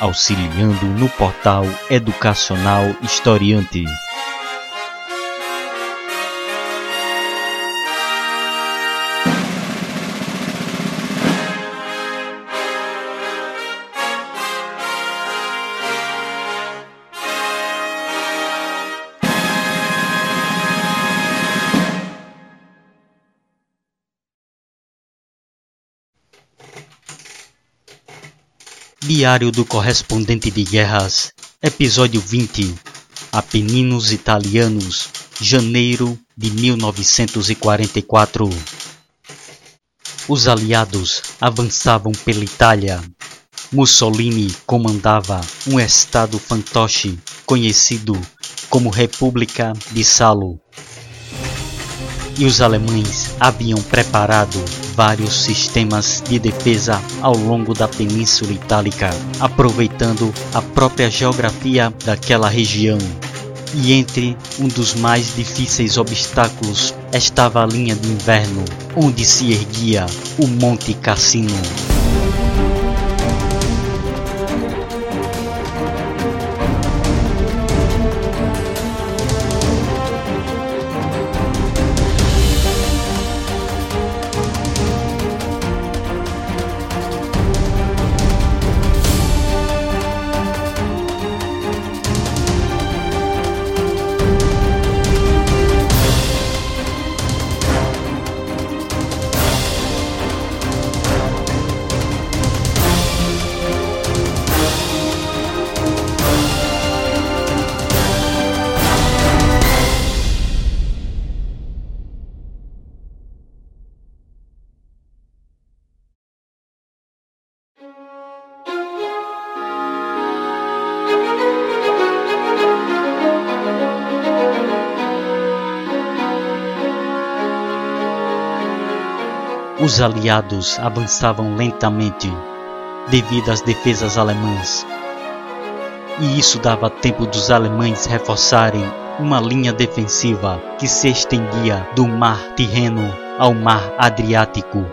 auxiliando no portal educacional Historiante. Diário do Correspondente de Guerras, Episódio 20 Apeninos Italianos, janeiro de 1944. Os aliados avançavam pela Itália. Mussolini comandava um estado fantoche conhecido como República de Salo. E os alemães haviam preparado vários sistemas de defesa ao longo da Península Itálica, aproveitando a própria geografia daquela região. E entre um dos mais difíceis obstáculos estava a linha de inverno, onde se erguia o Monte Cassino. Os aliados avançavam lentamente devido às defesas alemãs. E isso dava tempo dos alemães reforçarem uma linha defensiva que se estendia do Mar Tirreno ao Mar Adriático.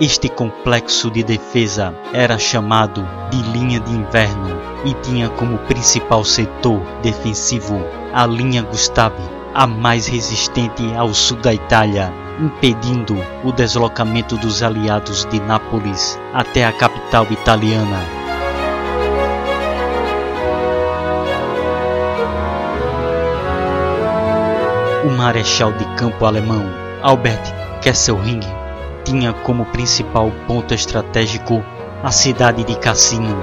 Este complexo de defesa era chamado de linha de inverno e tinha como principal setor defensivo a linha Gustavi, a mais resistente ao sul da Itália impedindo o deslocamento dos aliados de Nápoles até a capital italiana. O marechal de campo alemão Albert Kesselring tinha como principal ponto estratégico a cidade de Cassino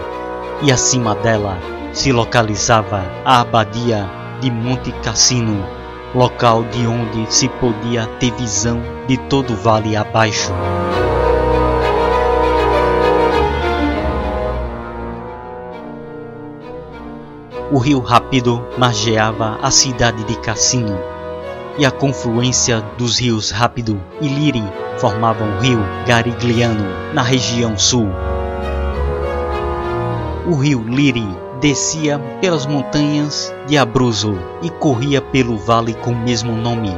e acima dela se localizava a abadia de Monte Cassino local de onde se podia ter visão de todo o vale abaixo. O rio Rápido margeava a cidade de Cassino, e a confluência dos rios Rápido e Liri formavam o rio Garigliano na região sul. O rio Liri descia pelas montanhas de Abruzzo e corria pelo vale com o mesmo nome.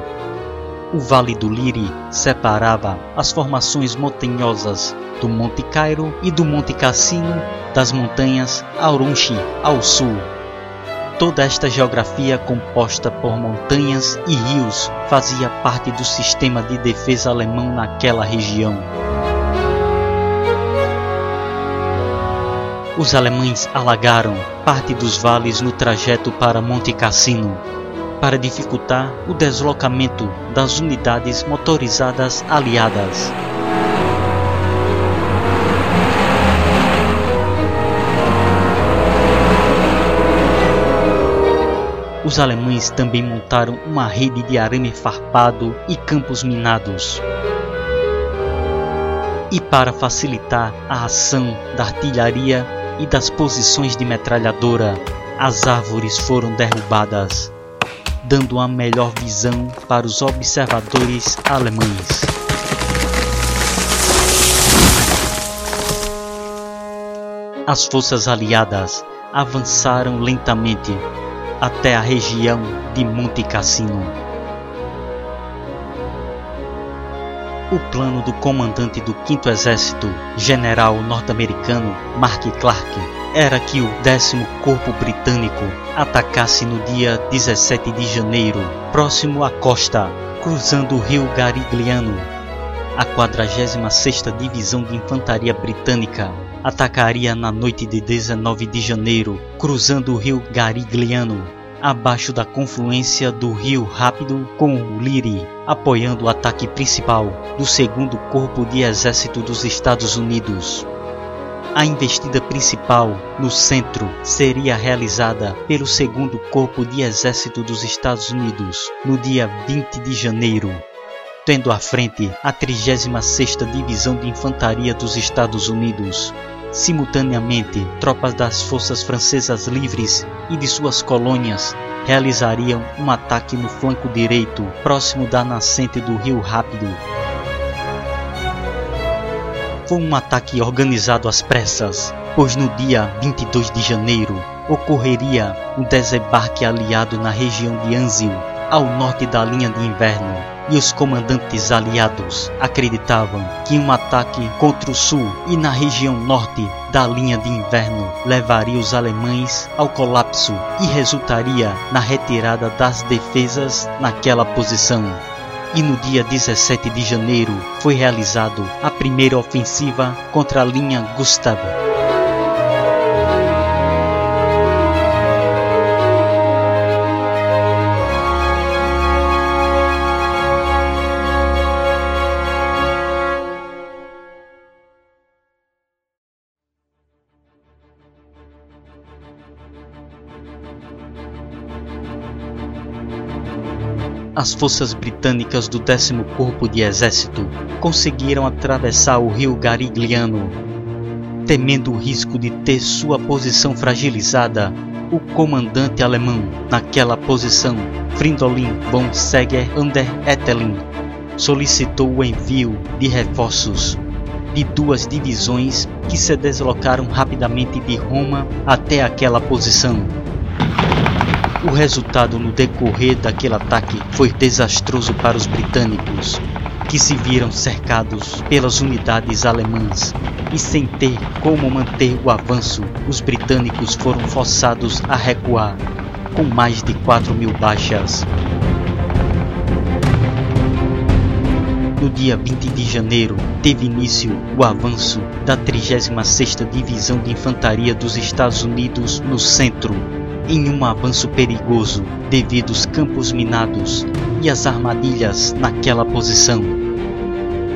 O Vale do Liri separava as formações montanhosas do Monte Cairo e do Monte Cassino das montanhas Aurunchi ao sul. Toda esta geografia composta por montanhas e rios fazia parte do sistema de defesa alemão naquela região. Os alemães alagaram parte dos vales no trajeto para Monte Cassino, para dificultar o deslocamento das unidades motorizadas aliadas. Os alemães também montaram uma rede de arame farpado e campos minados e para facilitar a ação da artilharia e das posições de metralhadora, as árvores foram derrubadas, dando uma melhor visão para os observadores alemães. As forças aliadas avançaram lentamente até a região de Monte Cassino. O plano do comandante do 5 Exército, general norte-americano Mark Clark, era que o 10 Corpo Britânico atacasse no dia 17 de janeiro, próximo à costa, cruzando o rio Garigliano. A 46ª Divisão de Infantaria Britânica atacaria na noite de 19 de janeiro, cruzando o rio Garigliano abaixo da confluência do rio Rápido com o Liri, apoiando o ataque principal do segundo Corpo de Exército dos Estados Unidos. A investida principal no centro seria realizada pelo segundo Corpo de Exército dos Estados Unidos no dia 20 de janeiro, tendo à frente a 36ª Divisão de Infantaria dos Estados Unidos, Simultaneamente, tropas das forças francesas livres e de suas colônias realizariam um ataque no flanco direito, próximo da nascente do Rio Rápido. Foi um ataque organizado às pressas, pois no dia 22 de janeiro ocorreria um desembarque aliado na região de Anzio, ao norte da linha de inverno e os comandantes aliados acreditavam que um ataque contra o sul e na região norte da linha de inverno levaria os alemães ao colapso e resultaria na retirada das defesas naquela posição. E no dia 17 de janeiro foi realizado a primeira ofensiva contra a linha Gustav. As forças britânicas do 10 Corpo de Exército conseguiram atravessar o rio Garigliano. Temendo o risco de ter sua posição fragilizada, o comandante alemão naquela posição, Fridolin von Seger under Ettelin, solicitou o envio de reforços de duas divisões que se deslocaram rapidamente de Roma até aquela posição. O resultado no decorrer daquele ataque foi desastroso para os britânicos, que se viram cercados pelas unidades alemãs e sem ter como manter o avanço, os britânicos foram forçados a recuar, com mais de 4 mil baixas. No dia 20 de janeiro, teve início o avanço da 36ª Divisão de Infantaria dos Estados Unidos no centro, em um avanço perigoso devido aos campos minados e as armadilhas naquela posição.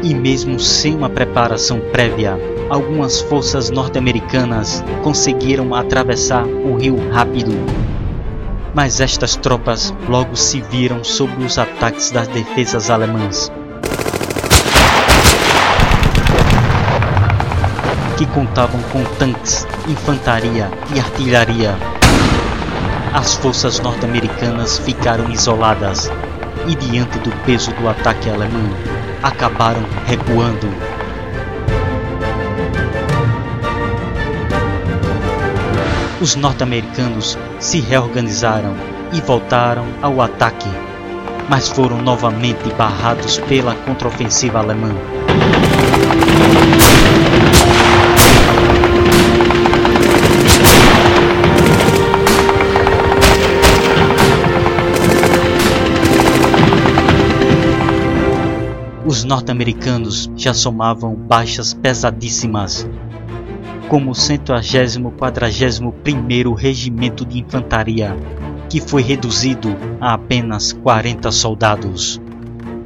E mesmo sem uma preparação prévia, algumas forças norte-americanas conseguiram atravessar o rio rápido. Mas estas tropas logo se viram sob os ataques das defesas alemãs. Que contavam com tanques, infantaria e artilharia as forças norte-americanas ficaram isoladas e, diante do peso do ataque alemão, acabaram recuando. Os norte-americanos se reorganizaram e voltaram ao ataque, mas foram novamente barrados pela contraofensiva alemã. Os norte-americanos já somavam baixas pesadíssimas, como o 141º Regimento de Infantaria, que foi reduzido a apenas 40 soldados.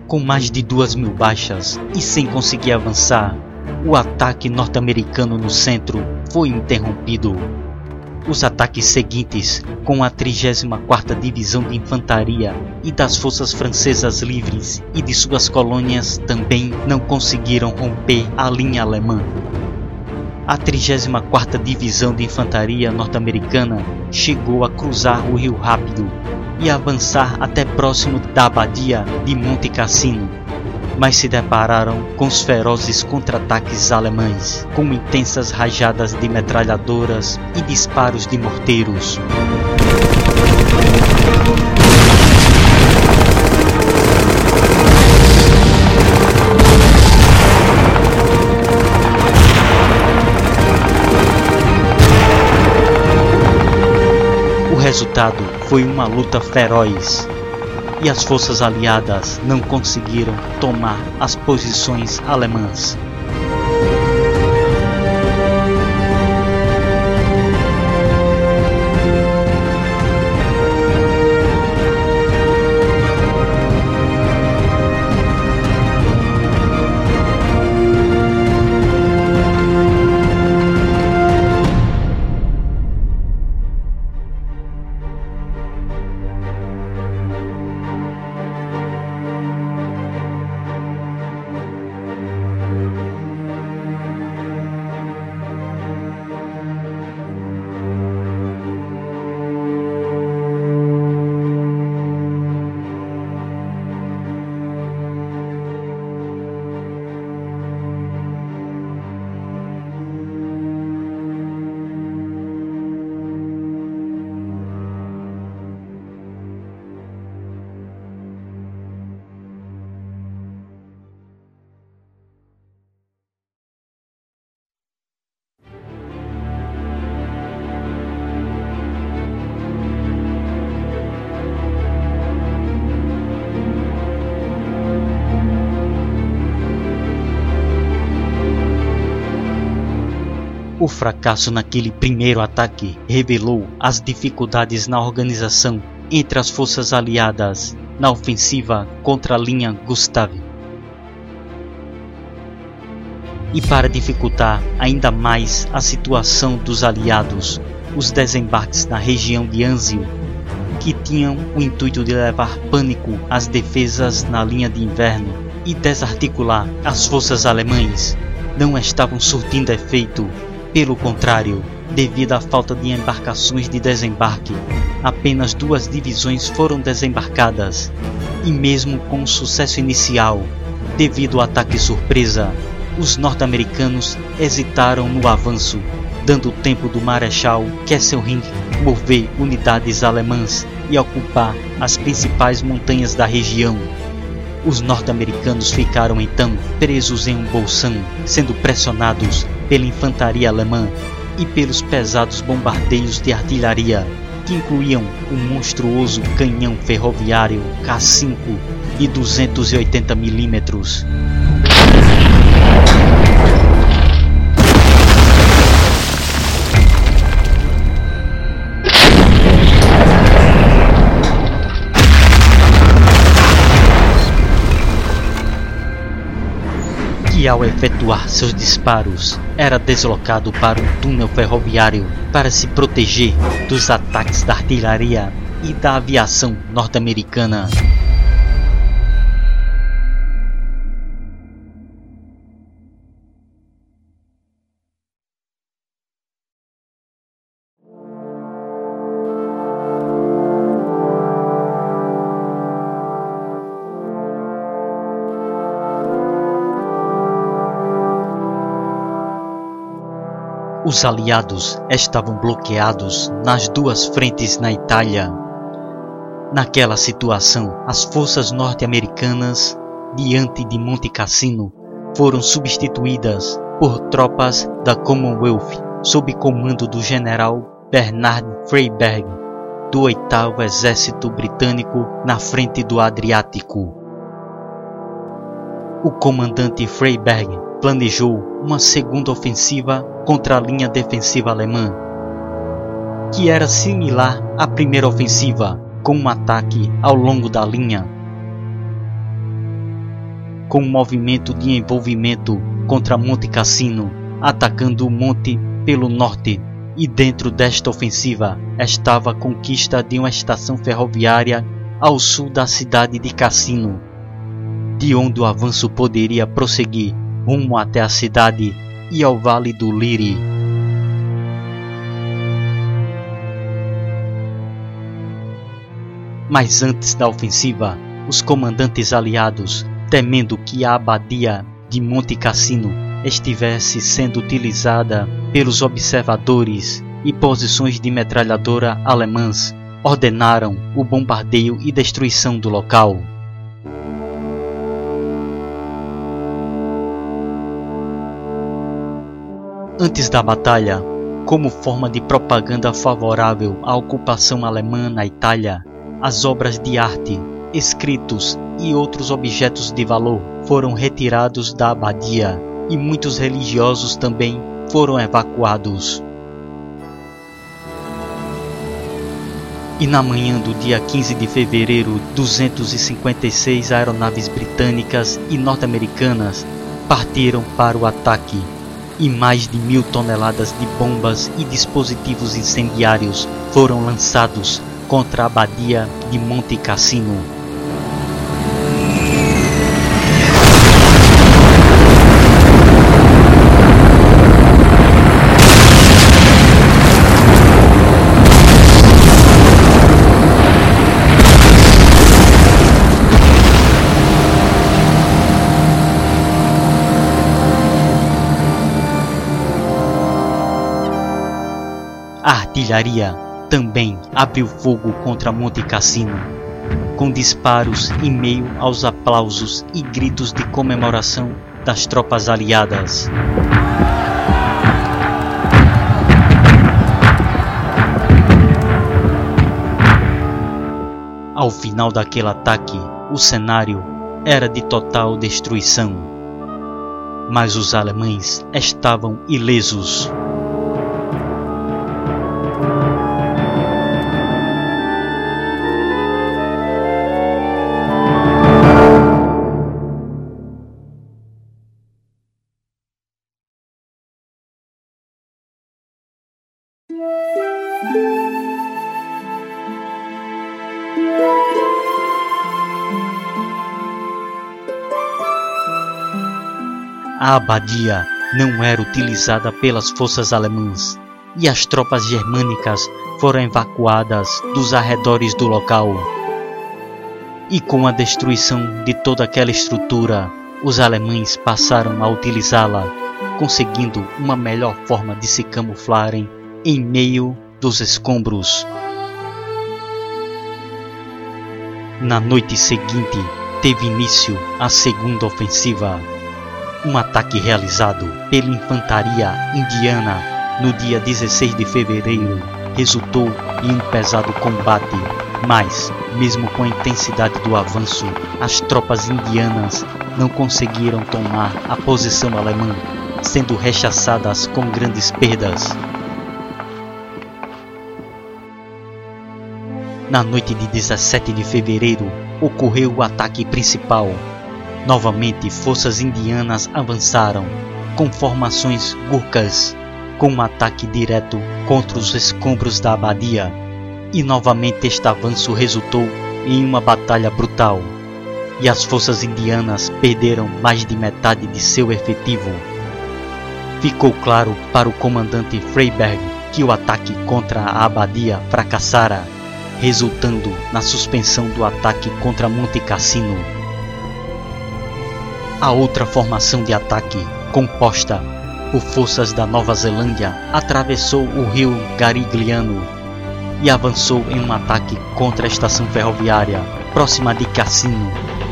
Com mais de duas mil baixas e sem conseguir avançar, o ataque norte-americano no centro foi interrompido os ataques seguintes, com a 34ª Divisão de Infantaria e das Forças Francesas Livres e de suas colônias também não conseguiram romper a linha alemã. a 34ª Divisão de Infantaria norte-americana chegou a cruzar o Rio Rápido e avançar até próximo da abadia de Monte Cassino, mas se depararam com os ferozes contra-ataques alemães, com intensas rajadas de metralhadoras e disparos de morteiros. resultado foi uma luta feroz e as forças aliadas não conseguiram tomar as posições alemãs. O fracasso naquele primeiro ataque revelou as dificuldades na organização entre as forças aliadas na ofensiva contra a linha Gustave. E para dificultar ainda mais a situação dos aliados, os desembarques na região de Anzio, que tinham o intuito de levar pânico às defesas na linha de inverno e desarticular as forças alemães, não estavam surtindo efeito pelo contrário, devido à falta de embarcações de desembarque, apenas duas divisões foram desembarcadas, e mesmo com o sucesso inicial, devido ao ataque surpresa, os norte-americanos hesitaram no avanço, dando tempo do Marechal Kesselring mover unidades alemãs e ocupar as principais montanhas da região. Os norte-americanos ficaram então presos em um bolsão, sendo pressionados pela infantaria alemã e pelos pesados bombardeios de artilharia, que incluíam o monstruoso canhão ferroviário K5 de 280 milímetros. Ao efetuar seus disparos era deslocado para um túnel ferroviário para se proteger dos ataques da artilharia e da aviação norte-americana. Os aliados estavam bloqueados nas duas frentes na Itália. Naquela situação, as forças norte-americanas, diante de Monte Cassino, foram substituídas por tropas da Commonwealth, sob comando do general Bernard Freyberg, do 8 Exército Britânico na frente do Adriático. O comandante Freyberg planejou uma segunda ofensiva contra a linha defensiva alemã, que era similar à primeira ofensiva, com um ataque ao longo da linha, com um movimento de envolvimento contra Monte Cassino, atacando o monte pelo norte. E dentro desta ofensiva estava a conquista de uma estação ferroviária ao sul da cidade de Cassino, de onde o avanço poderia prosseguir rumo até a cidade e ao Vale do Liri. Mas antes da ofensiva, os comandantes aliados, temendo que a abadia de Monte Cassino estivesse sendo utilizada pelos observadores e posições de metralhadora alemãs, ordenaram o bombardeio e destruição do local. Antes da batalha, como forma de propaganda favorável à ocupação alemã na Itália, as obras de arte, escritos e outros objetos de valor foram retirados da abadia e muitos religiosos também foram evacuados. E na manhã do dia 15 de fevereiro, 256 aeronaves britânicas e norte-americanas partiram para o ataque, e mais de mil toneladas de bombas e dispositivos incendiários foram lançados contra a abadia de Monte Cassino. Artilharia também abriu fogo contra Monte Cassino, com disparos em meio aos aplausos e gritos de comemoração das tropas aliadas. Ao final daquele ataque, o cenário era de total destruição. Mas os alemães estavam ilesos. A abadia não era utilizada pelas forças alemãs e as tropas germânicas foram evacuadas dos arredores do local. E com a destruição de toda aquela estrutura, os alemães passaram a utilizá-la, conseguindo uma melhor forma de se camuflarem em meio dos escombros. Na noite seguinte, teve início a segunda ofensiva. Um ataque realizado pela infantaria indiana no dia 16 de fevereiro resultou em um pesado combate, mas, mesmo com a intensidade do avanço, as tropas indianas não conseguiram tomar a posição alemã, sendo rechaçadas com grandes perdas. Na noite de 17 de fevereiro, ocorreu o ataque principal. Novamente, forças indianas avançaram, com formações gurkhas, com um ataque direto contra os escombros da abadia. E novamente este avanço resultou em uma batalha brutal, e as forças indianas perderam mais de metade de seu efetivo. Ficou claro para o comandante Freiberg que o ataque contra a abadia fracassara resultando na suspensão do ataque contra Monte Cassino. A outra formação de ataque, composta por forças da Nova Zelândia, atravessou o rio Garigliano e avançou em um ataque contra a estação ferroviária próxima de Cassino.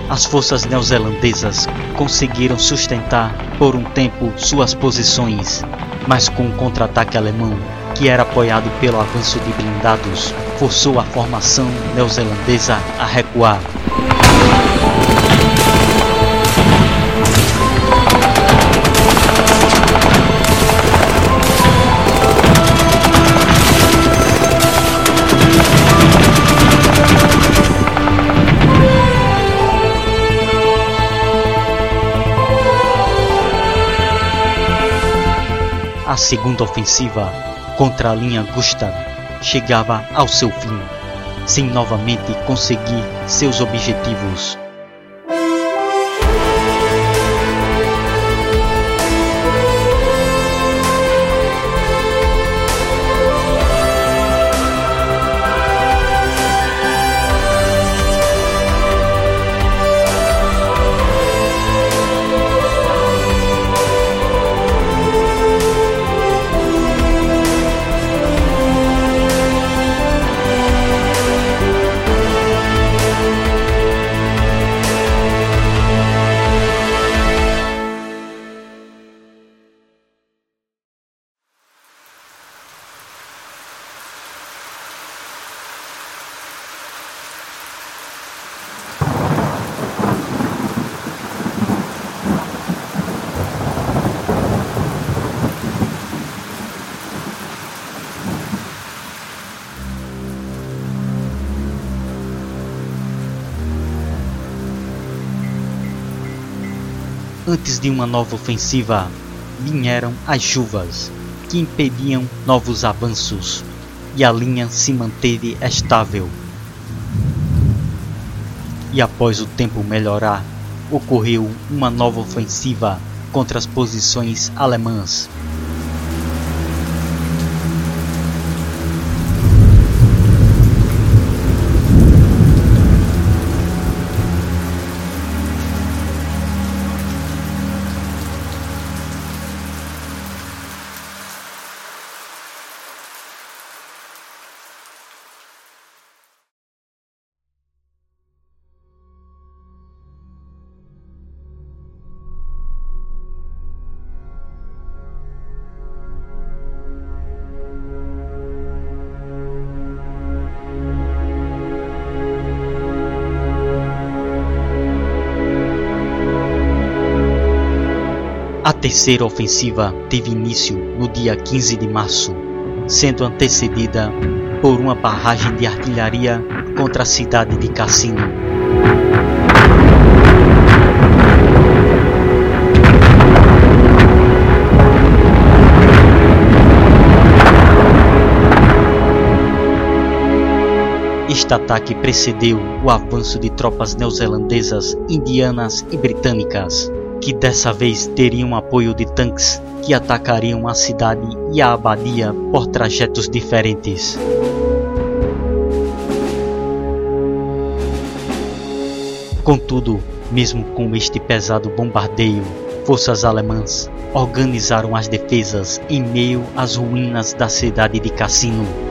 As forças neozelandesas conseguiram sustentar por um tempo suas posições, mas com o contra-ataque alemão, que era apoiado pelo avanço de blindados, forçou a formação neozelandesa a recuar. Segunda ofensiva contra a linha Gustav chegava ao seu fim, sem novamente conseguir seus objetivos. Antes de uma nova ofensiva, vieram as chuvas, que impediam novos avanços, e a linha se manteve estável. E após o tempo melhorar, ocorreu uma nova ofensiva contra as posições alemãs. Terceira ofensiva teve início no dia 15 de março, sendo antecedida por uma barragem de artilharia contra a cidade de Cassino. Este ataque precedeu o avanço de tropas neozelandesas, indianas e britânicas que dessa vez teriam apoio de tanques que atacariam a cidade e a abadia por trajetos diferentes. Contudo, mesmo com este pesado bombardeio, forças alemãs organizaram as defesas em meio às ruínas da cidade de Cassino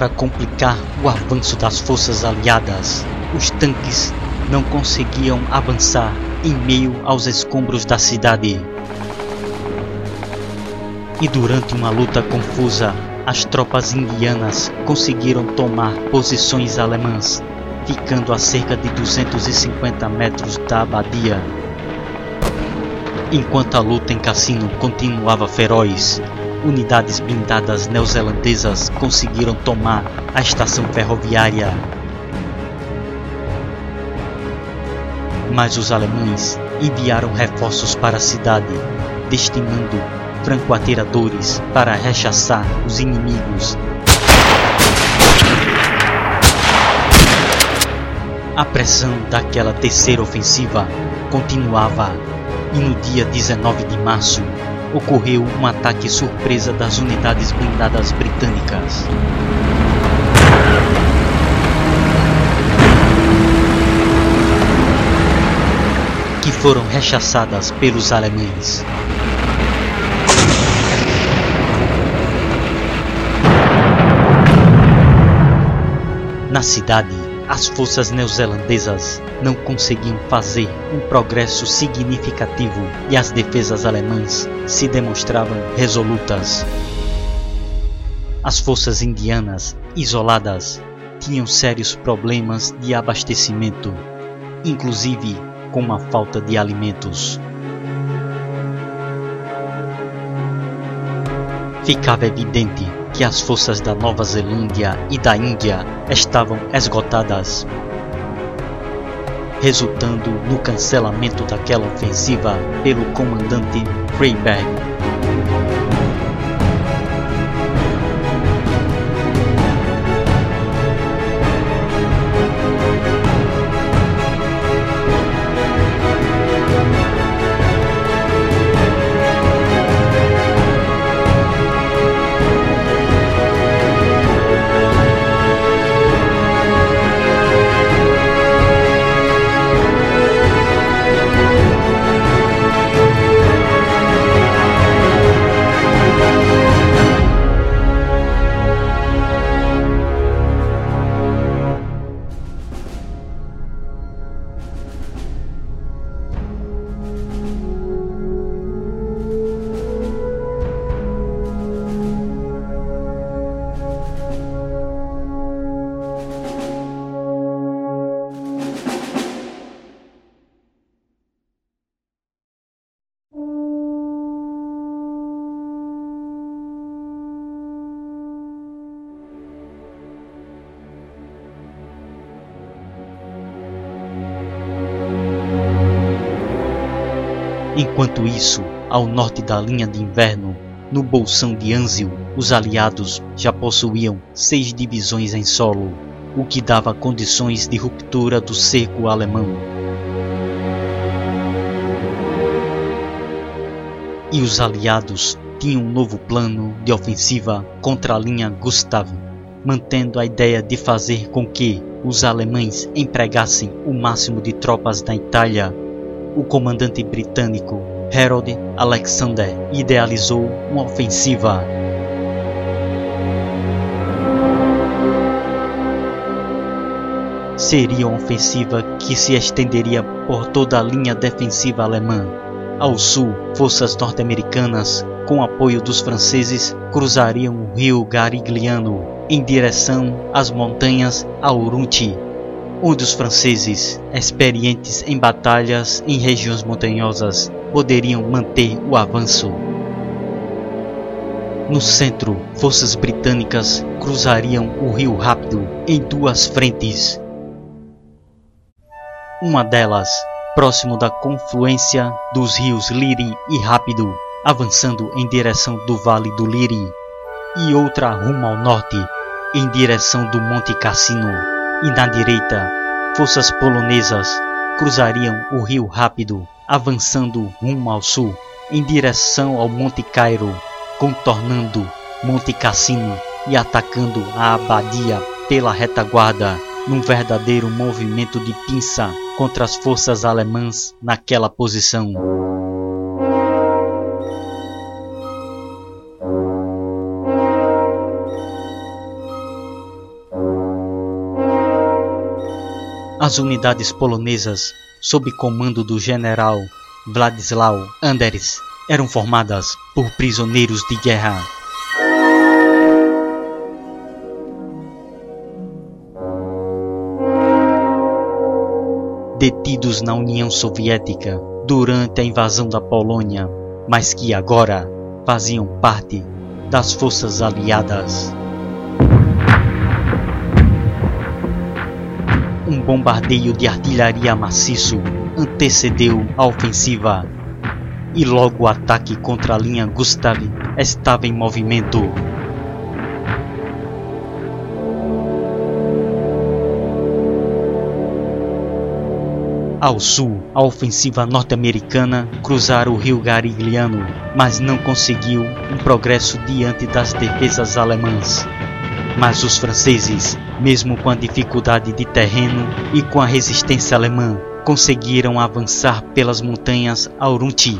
Para complicar o avanço das forças aliadas, os tanques não conseguiam avançar em meio aos escombros da cidade. E durante uma luta confusa, as tropas indianas conseguiram tomar posições alemãs, ficando a cerca de 250 metros da abadia. Enquanto a luta em Cassino continuava feroz, unidades blindadas neozelandesas conseguiram tomar a estação ferroviária. Mas os alemães enviaram reforços para a cidade, destinando franco-atiradores para rechaçar os inimigos. A pressão daquela terceira ofensiva continuava e no dia 19 de março ocorreu um ataque surpresa das unidades blindadas britânicas. Que foram rechaçadas pelos alemães. Na cidade, as forças neozelandesas não conseguiam fazer um progresso significativo e as defesas alemãs se demonstravam resolutas. As forças indianas, isoladas, tinham sérios problemas de abastecimento, inclusive com a falta de alimentos. Ficava evidente que as forças da Nova Zelândia e da Índia estavam esgotadas, resultando no cancelamento daquela ofensiva pelo comandante Freyberg. Enquanto isso, ao norte da linha de inverno, no bolsão de Anzio, os aliados já possuíam seis divisões em solo, o que dava condições de ruptura do cerco alemão. E os aliados tinham um novo plano de ofensiva contra a linha Gustav, mantendo a ideia de fazer com que os alemães empregassem o máximo de tropas da Itália. O comandante britânico Harold Alexander idealizou uma ofensiva seria uma ofensiva que se estenderia por toda a linha defensiva alemã. Ao sul, forças norte-americanas, com apoio dos franceses, cruzariam o rio Garigliano em direção às montanhas Aurunti, onde os franceses, experientes em batalhas em regiões montanhosas, poderiam manter o avanço. No centro, forças britânicas cruzariam o rio rápido em duas frentes, uma delas próximo da confluência dos rios Liri e Rápido, avançando em direção do Vale do Liri, e outra rumo ao norte, em direção do Monte Cassino, e na direita, forças polonesas cruzariam o rio Rápido, avançando rumo ao sul, em direção ao Monte Cairo, contornando Monte Cassino e atacando a abadia pela retaguarda num verdadeiro movimento de pinça contra as forças alemãs naquela posição. As unidades polonesas, sob comando do general Władysław Anders, eram formadas por prisioneiros de guerra detidos na União Soviética durante a invasão da Polônia, mas que agora faziam parte das forças aliadas. Um bombardeio de artilharia maciço antecedeu a ofensiva e logo o ataque contra a linha Gustav estava em movimento. Ao sul, a ofensiva norte-americana cruzara o rio Garigliano, mas não conseguiu um progresso diante das defesas alemãs. Mas os franceses, mesmo com a dificuldade de terreno e com a resistência alemã, conseguiram avançar pelas montanhas Aurunti.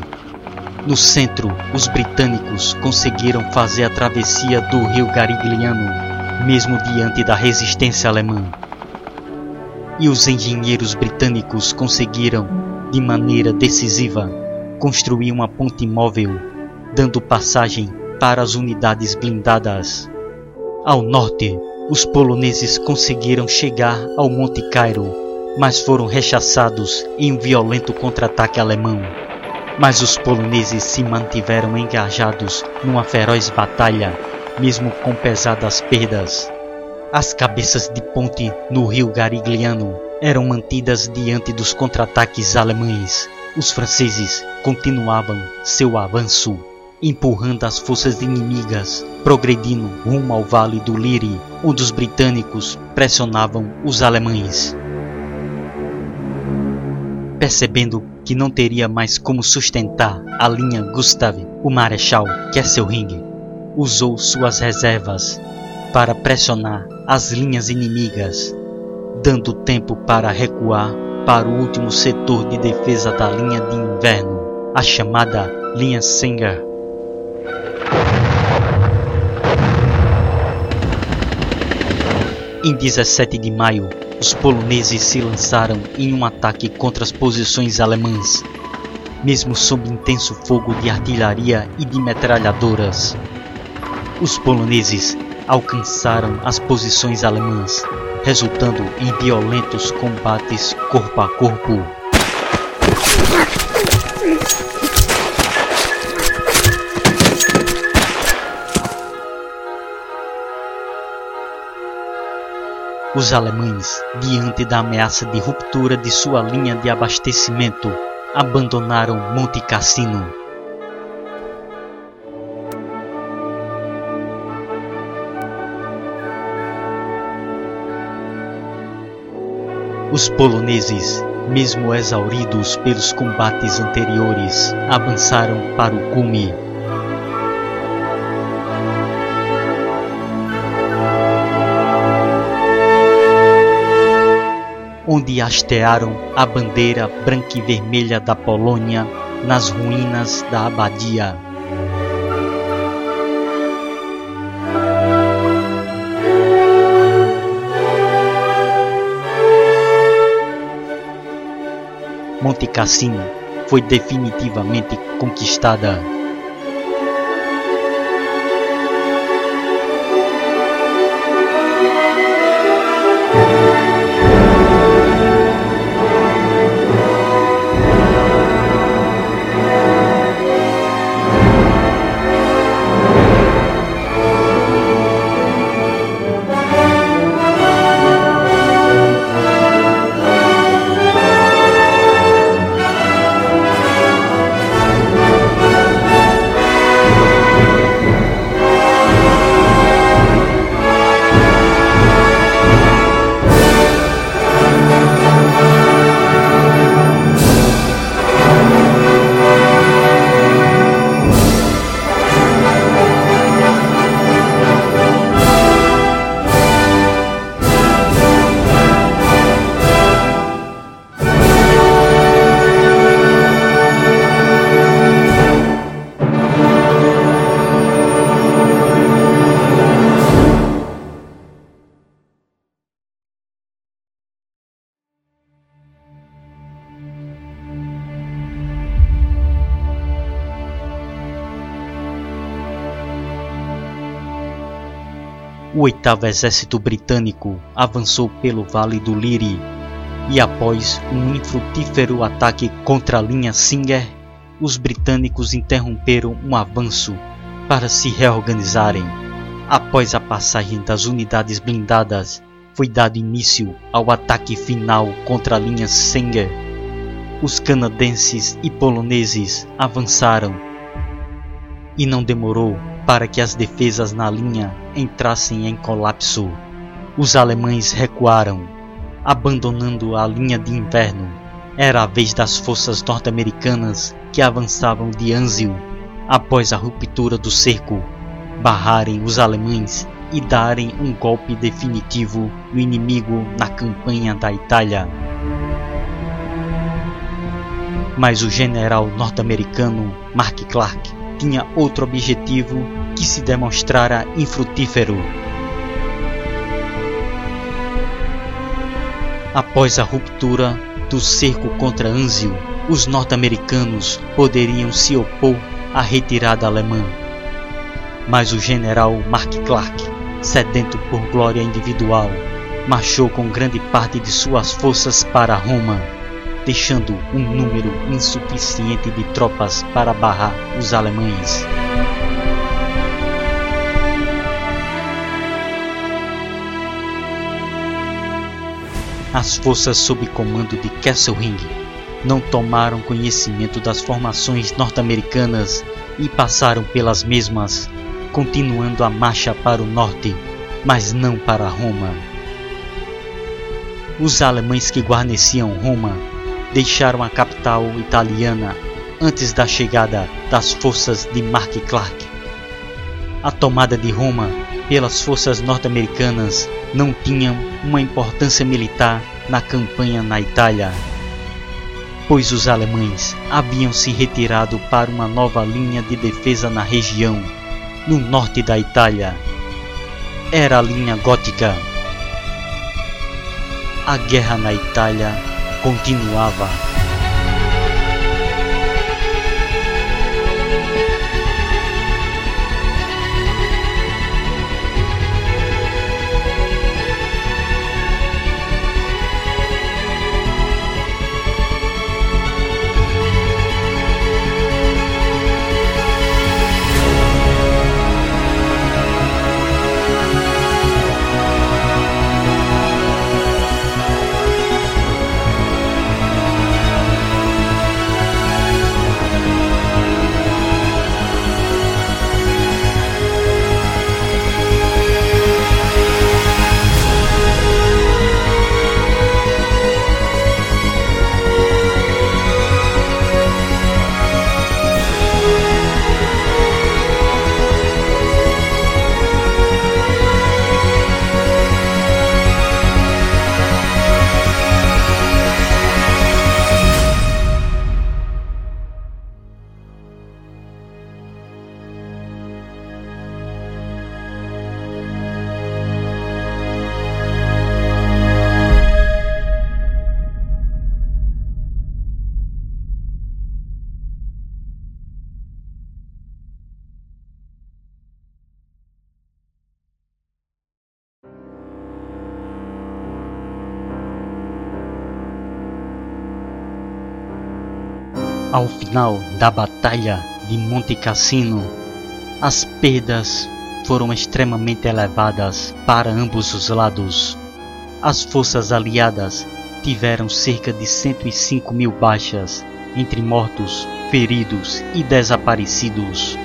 No centro, os britânicos conseguiram fazer a travessia do rio Garigliano, mesmo diante da resistência alemã e os engenheiros britânicos conseguiram, de maneira decisiva, construir uma ponte móvel, dando passagem para as unidades blindadas. Ao norte, os poloneses conseguiram chegar ao Monte Cairo, mas foram rechaçados em um violento contra-ataque alemão. Mas os poloneses se mantiveram engajados numa feroz batalha, mesmo com pesadas perdas. As cabeças de ponte no rio Garigliano eram mantidas diante dos contra-ataques alemães. Os franceses continuavam seu avanço, empurrando as forças inimigas, progredindo rumo ao vale do Liri, onde os britânicos pressionavam os alemães. Percebendo que não teria mais como sustentar a linha Gustav, o marechal Kesselring usou suas reservas para pressionar as linhas inimigas, dando tempo para recuar para o último setor de defesa da linha de inverno, a chamada linha Singer. Em 17 de maio, os poloneses se lançaram em um ataque contra as posições alemãs, mesmo sob intenso fogo de artilharia e de metralhadoras. Os poloneses alcançaram as posições alemãs, resultando em violentos combates corpo a corpo. Os alemães, diante da ameaça de ruptura de sua linha de abastecimento, abandonaram Monte Cassino. Os poloneses, mesmo exauridos pelos combates anteriores, avançaram para o cume onde hastearam a bandeira branca e vermelha da Polônia nas ruínas da abadia. Monte Cassino foi definitivamente conquistada. O oitavo exército britânico avançou pelo Vale do Liri e após um infrutífero ataque contra a linha Singer, os britânicos interromperam um avanço para se reorganizarem. Após a passagem das unidades blindadas, foi dado início ao ataque final contra a linha Singer. Os canadenses e poloneses avançaram e não demorou para que as defesas na linha entrassem em colapso. Os alemães recuaram, abandonando a linha de inverno. Era a vez das forças norte-americanas que avançavam de Anzio após a ruptura do cerco, barrarem os alemães e darem um golpe definitivo no inimigo na campanha da Itália. Mas o general norte-americano Mark Clark tinha outro objetivo que se demonstrara infrutífero. Após a ruptura do cerco contra Anzio, os norte-americanos poderiam se opor à retirada alemã. Mas o general Mark Clark, sedento por glória individual, marchou com grande parte de suas forças para Roma deixando um número insuficiente de tropas para barrar os alemães. As forças sob comando de Kesselring não tomaram conhecimento das formações norte-americanas e passaram pelas mesmas, continuando a marcha para o norte, mas não para Roma. Os alemães que guarneciam Roma deixaram a capital italiana antes da chegada das forças de Mark Clark. A tomada de Roma pelas forças norte-americanas não tinha uma importância militar na campanha na Itália, pois os alemães haviam se retirado para uma nova linha de defesa na região, no norte da Itália. Era a linha gótica. A guerra na Itália continuava. Final da Batalha de Monte Cassino, as perdas foram extremamente elevadas para ambos os lados. As forças aliadas tiveram cerca de 105 mil baixas, entre mortos, feridos e desaparecidos.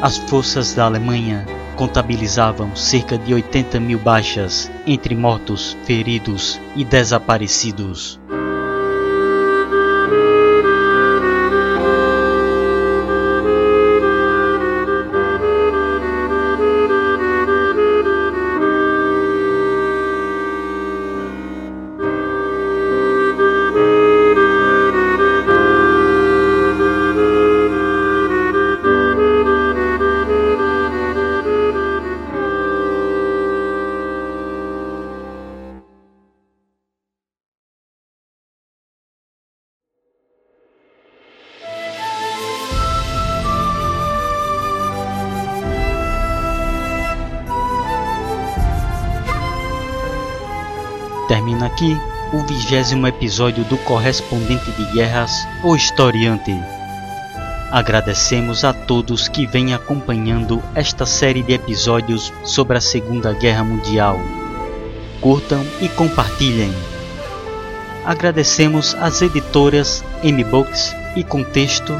As forças da Alemanha contabilizavam cerca de 80 mil baixas, entre mortos, feridos e desaparecidos. Vigésimo episódio do Correspondente de Guerras, o Historiante. Agradecemos a todos que vêm acompanhando esta série de episódios sobre a Segunda Guerra Mundial. Curtam e compartilhem. Agradecemos às editoras M-Books e Contexto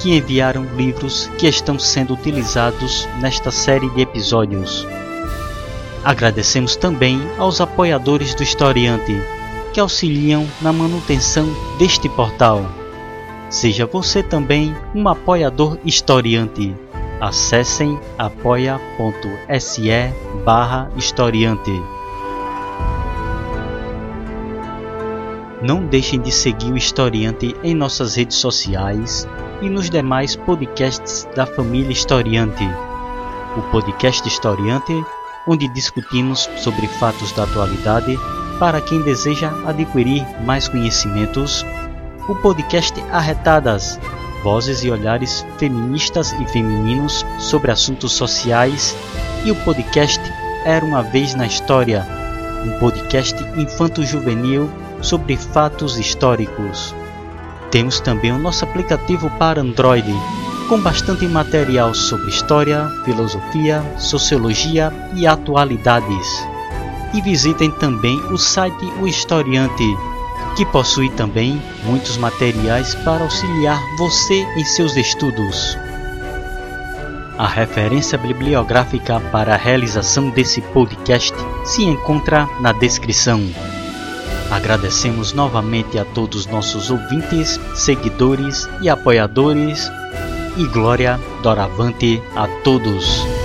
que enviaram livros que estão sendo utilizados nesta série de episódios. Agradecemos também aos apoiadores do Historiante, que auxiliam na manutenção deste portal. Seja você também um apoiador historiante. Acessem apoia.se barra historiante. Não deixem de seguir o Historiante em nossas redes sociais e nos demais podcasts da família Historiante. O podcast Historiante onde discutimos sobre fatos da atualidade para quem deseja adquirir mais conhecimentos, o podcast Arretadas, vozes e olhares feministas e femininos sobre assuntos sociais, e o podcast Era uma vez na História, um podcast infanto-juvenil sobre fatos históricos. Temos também o nosso aplicativo para Android, com bastante material sobre história, filosofia, sociologia e atualidades. E visitem também o site O Historiante, que possui também muitos materiais para auxiliar você em seus estudos. A referência bibliográfica para a realização desse podcast se encontra na descrição. Agradecemos novamente a todos nossos ouvintes, seguidores e apoiadores e glória doravante a todos.